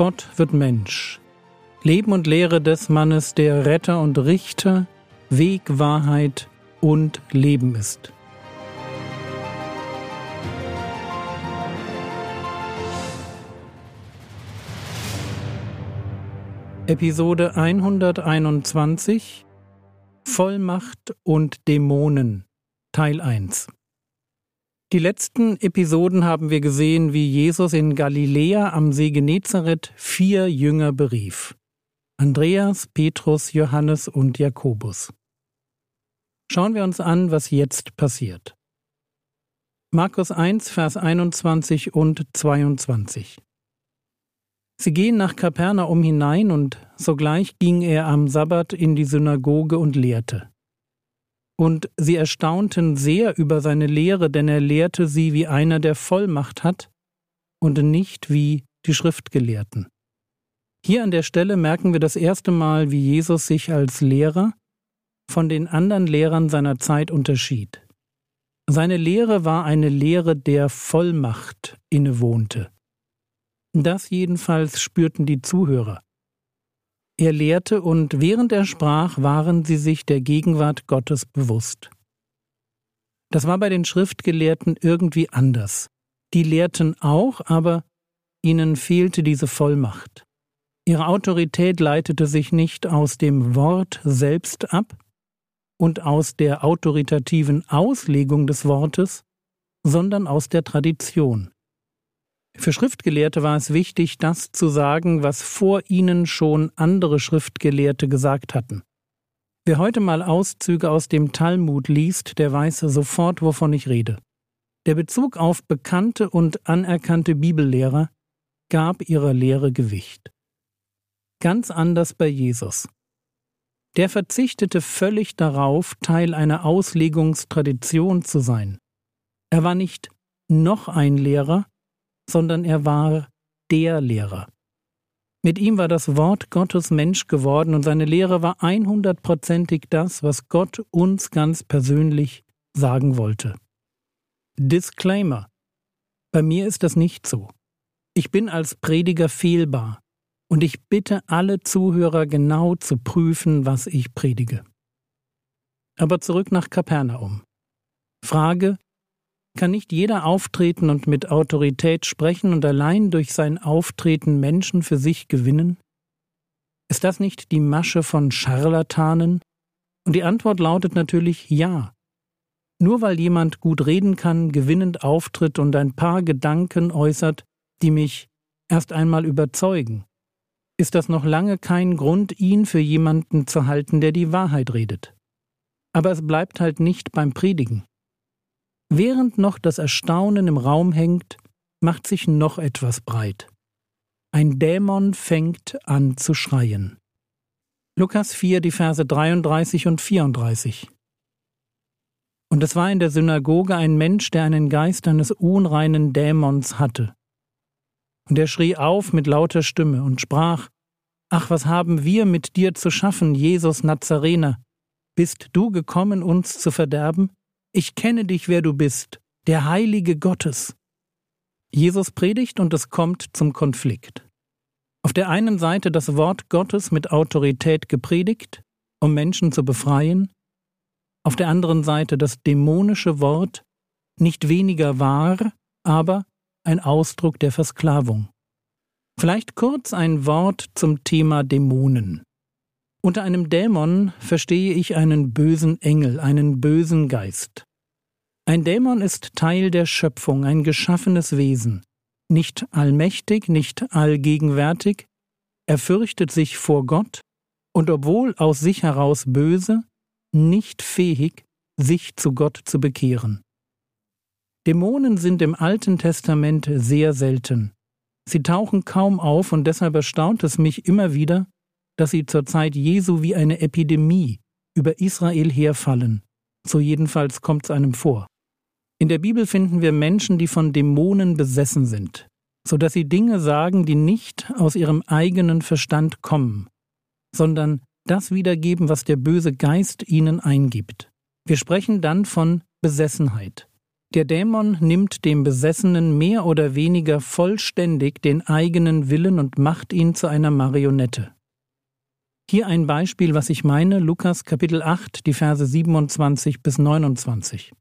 Gott wird Mensch. Leben und Lehre des Mannes, der Retter und Richter, Weg, Wahrheit und Leben ist. Episode 121 Vollmacht und Dämonen Teil 1 Die letzten Episoden haben wir gesehen, wie Jesus in Galiläa am See Genezareth vier Jünger berief. Andreas, Petrus, Johannes und Jakobus. Schauen wir uns an, was jetzt passiert. Markus 1, Vers 21 und 22. Sie gehen nach Kapernaum hinein und sogleich ging er am Sabbat in die Synagoge und lehrte. Und sie erstaunten sehr über seine Lehre, denn er lehrte sie wie einer, der Vollmacht hat und nicht wie die Schriftgelehrten. Hier an der Stelle merken wir das erste Mal, wie Jesus sich als Lehrer von den anderen Lehrern seiner Zeit unterschied. Seine Lehre war eine Lehre, der Vollmacht innewohnte. Das jedenfalls spürten die Zuhörer. Er lehrte und während er sprach, waren sie sich der Gegenwart Gottes bewusst. Das war bei den Schriftgelehrten irgendwie anders. Die lehrten auch, aber ihnen fehlte diese Vollmacht. Ihre Autorität leitete sich nicht aus dem Wort selbst ab und aus der autoritativen Auslegung des Wortes, sondern aus der Tradition. Für Schriftgelehrte war es wichtig, das zu sagen, was vor ihnen schon andere Schriftgelehrte gesagt hatten. Wer heute mal Auszüge aus dem Talmud liest, der weiß sofort, wovon ich rede. Der Bezug auf bekannte und anerkannte Bibellehrer gab ihrer Lehre Gewicht. Ganz anders bei Jesus. Der verzichtete völlig darauf, Teil einer Auslegungstradition zu sein. Er war nicht noch ein Lehrer, sondern er war der Lehrer. Mit ihm war das Wort Gottes Mensch geworden und seine Lehre war einhundertprozentig das, was Gott uns ganz persönlich sagen wollte. Disclaimer. Bei mir ist das nicht so. Ich bin als Prediger fehlbar und ich bitte alle Zuhörer genau zu prüfen, was ich predige. Aber zurück nach Kapernaum. Frage, kann nicht jeder auftreten und mit Autorität sprechen und allein durch sein Auftreten Menschen für sich gewinnen? Ist das nicht die Masche von Scharlatanen? Und die Antwort lautet natürlich ja. Nur weil jemand gut reden kann, gewinnend auftritt und ein paar Gedanken äußert, die mich erst einmal überzeugen, ist das noch lange kein Grund, ihn für jemanden zu halten, der die Wahrheit redet. Aber es bleibt halt nicht beim Predigen. Während noch das Erstaunen im Raum hängt, macht sich noch etwas breit. Ein Dämon fängt an zu schreien. Lukas 4, die Verse 33 und 34. Und es war in der Synagoge ein Mensch, der einen Geist eines unreinen Dämons hatte. Und er schrie auf mit lauter Stimme und sprach, Ach, was haben wir mit dir zu schaffen, Jesus Nazarener? Bist du gekommen, uns zu verderben? Ich kenne dich, wer du bist, der Heilige Gottes. Jesus predigt und es kommt zum Konflikt. Auf der einen Seite das Wort Gottes mit Autorität gepredigt, um Menschen zu befreien, auf der anderen Seite das dämonische Wort, nicht weniger wahr, aber ein Ausdruck der Versklavung. Vielleicht kurz ein Wort zum Thema Dämonen. Unter einem Dämon verstehe ich einen bösen Engel, einen bösen Geist. Ein Dämon ist Teil der Schöpfung, ein geschaffenes Wesen, nicht allmächtig, nicht allgegenwärtig, er fürchtet sich vor Gott und obwohl aus sich heraus böse, nicht fähig, sich zu Gott zu bekehren. Dämonen sind im Alten Testament sehr selten. Sie tauchen kaum auf und deshalb erstaunt es mich immer wieder, dass sie zur Zeit Jesu wie eine Epidemie über Israel herfallen. So jedenfalls kommt es einem vor. In der Bibel finden wir Menschen, die von Dämonen besessen sind, so dass sie Dinge sagen, die nicht aus ihrem eigenen Verstand kommen, sondern das wiedergeben, was der böse Geist ihnen eingibt. Wir sprechen dann von Besessenheit. Der Dämon nimmt dem Besessenen mehr oder weniger vollständig den eigenen Willen und macht ihn zu einer Marionette. Hier ein Beispiel, was ich meine, Lukas Kapitel 8, die Verse 27 bis 29.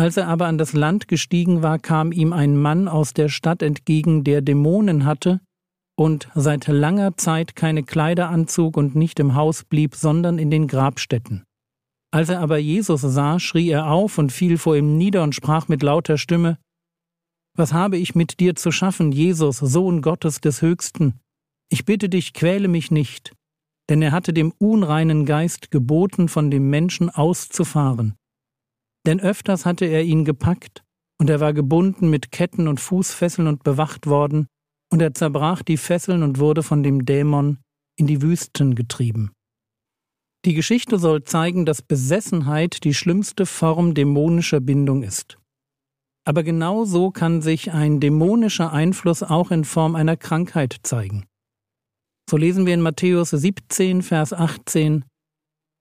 Als er aber an das Land gestiegen war, kam ihm ein Mann aus der Stadt entgegen, der Dämonen hatte und seit langer Zeit keine Kleider anzog und nicht im Haus blieb, sondern in den Grabstätten. Als er aber Jesus sah, schrie er auf und fiel vor ihm nieder und sprach mit lauter Stimme Was habe ich mit dir zu schaffen, Jesus, Sohn Gottes des Höchsten? Ich bitte dich, quäle mich nicht. Denn er hatte dem unreinen Geist geboten, von dem Menschen auszufahren. Denn öfters hatte er ihn gepackt, und er war gebunden mit Ketten und Fußfesseln und bewacht worden, und er zerbrach die Fesseln und wurde von dem Dämon in die Wüsten getrieben. Die Geschichte soll zeigen, dass Besessenheit die schlimmste Form dämonischer Bindung ist. Aber genau so kann sich ein dämonischer Einfluss auch in Form einer Krankheit zeigen. So lesen wir in Matthäus 17, Vers 18,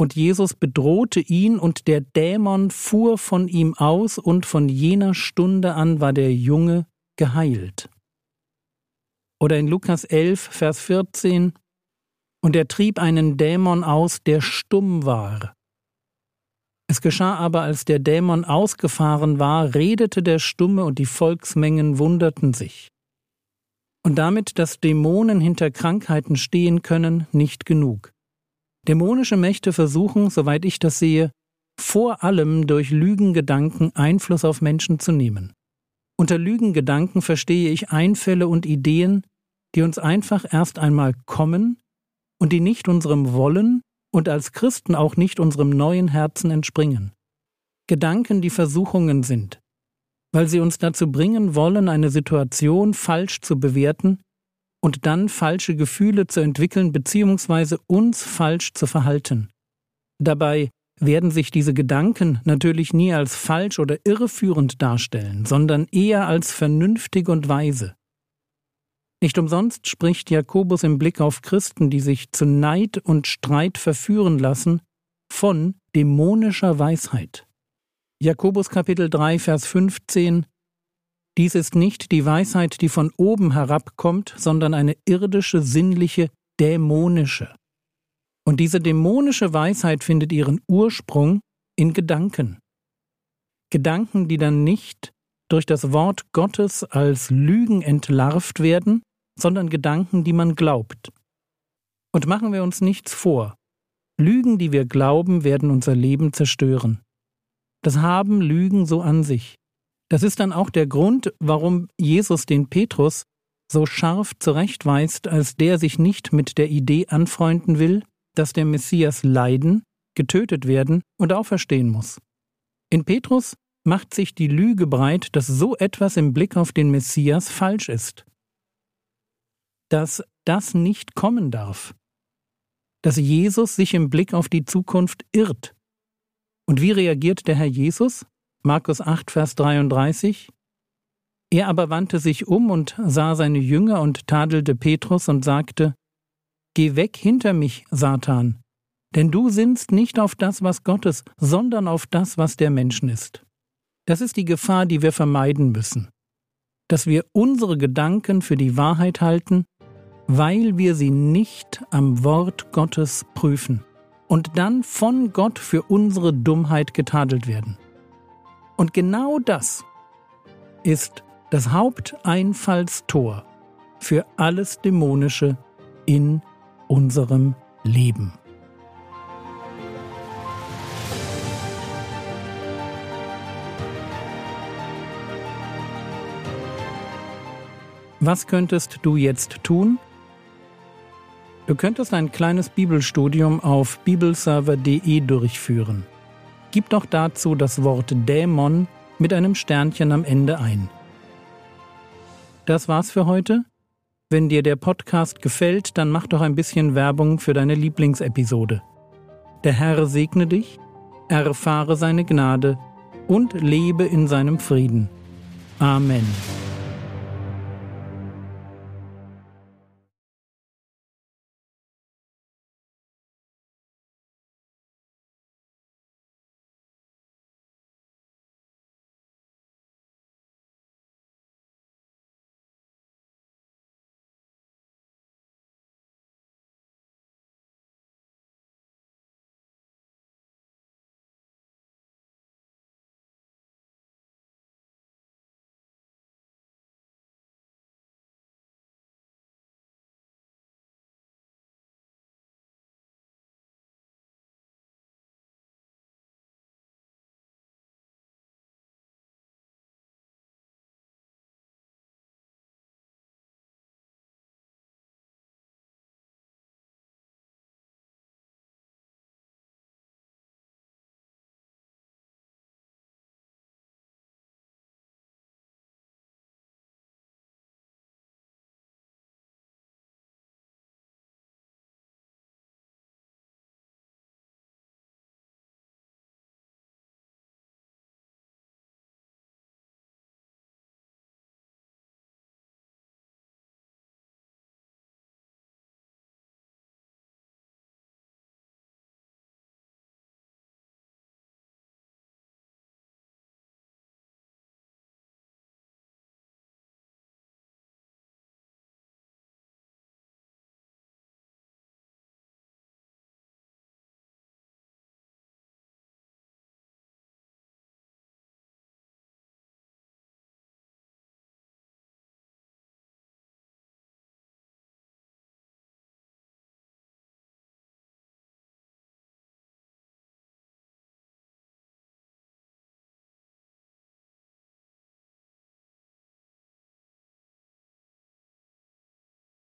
und Jesus bedrohte ihn, und der Dämon fuhr von ihm aus, und von jener Stunde an war der Junge geheilt. Oder in Lukas 11, Vers 14, und er trieb einen Dämon aus, der stumm war. Es geschah aber, als der Dämon ausgefahren war, redete der Stumme und die Volksmengen wunderten sich. Und damit, dass Dämonen hinter Krankheiten stehen können, nicht genug. Dämonische Mächte versuchen, soweit ich das sehe, vor allem durch Lügengedanken Einfluss auf Menschen zu nehmen. Unter Lügengedanken verstehe ich Einfälle und Ideen, die uns einfach erst einmal kommen und die nicht unserem Wollen und als Christen auch nicht unserem neuen Herzen entspringen. Gedanken, die Versuchungen sind, weil sie uns dazu bringen wollen, eine Situation falsch zu bewerten und dann falsche Gefühle zu entwickeln bzw. uns falsch zu verhalten. Dabei werden sich diese Gedanken natürlich nie als falsch oder irreführend darstellen, sondern eher als vernünftig und weise. Nicht umsonst spricht Jakobus im Blick auf Christen, die sich zu Neid und Streit verführen lassen, von dämonischer Weisheit. Jakobus Kapitel 3, Vers 15 Dies ist nicht die Weisheit, die von oben herabkommt, sondern eine irdische, sinnliche, dämonische. Und diese dämonische Weisheit findet ihren Ursprung in Gedanken. Gedanken, die dann nicht durch das Wort Gottes als Lügen entlarvt werden, sondern Gedanken, die man glaubt. Und machen wir uns nichts vor. Lügen, die wir glauben, werden unser Leben zerstören. Das haben Lügen so an sich. Das ist dann auch der Grund, warum Jesus den Petrus so scharf zurechtweist, als der sich nicht mit der Idee anfreunden will, dass der Messias leiden, getötet werden und auferstehen muss. In Petrus macht sich die Lüge breit, dass so etwas im Blick auf den Messias falsch ist dass das nicht kommen darf, dass Jesus sich im Blick auf die Zukunft irrt. Und wie reagiert der Herr Jesus? Markus 8, Vers 33. Er aber wandte sich um und sah seine Jünger und tadelte Petrus und sagte, Geh weg hinter mich, Satan, denn du sinnst nicht auf das, was Gottes, sondern auf das, was der Menschen ist. Das ist die Gefahr, die wir vermeiden müssen, dass wir unsere Gedanken für die Wahrheit halten weil wir sie nicht am Wort Gottes prüfen und dann von Gott für unsere Dummheit getadelt werden. Und genau das ist das Haupteinfallstor für alles Dämonische in unserem Leben. Was könntest du jetzt tun? Du könntest ein kleines Bibelstudium auf bibelserver.de durchführen. Gib doch dazu das Wort Dämon mit einem Sternchen am Ende ein. Das war's für heute. Wenn dir der Podcast gefällt, dann mach doch ein bisschen Werbung für deine Lieblingsepisode. Der Herr segne dich, erfahre seine Gnade und lebe in seinem Frieden. Amen.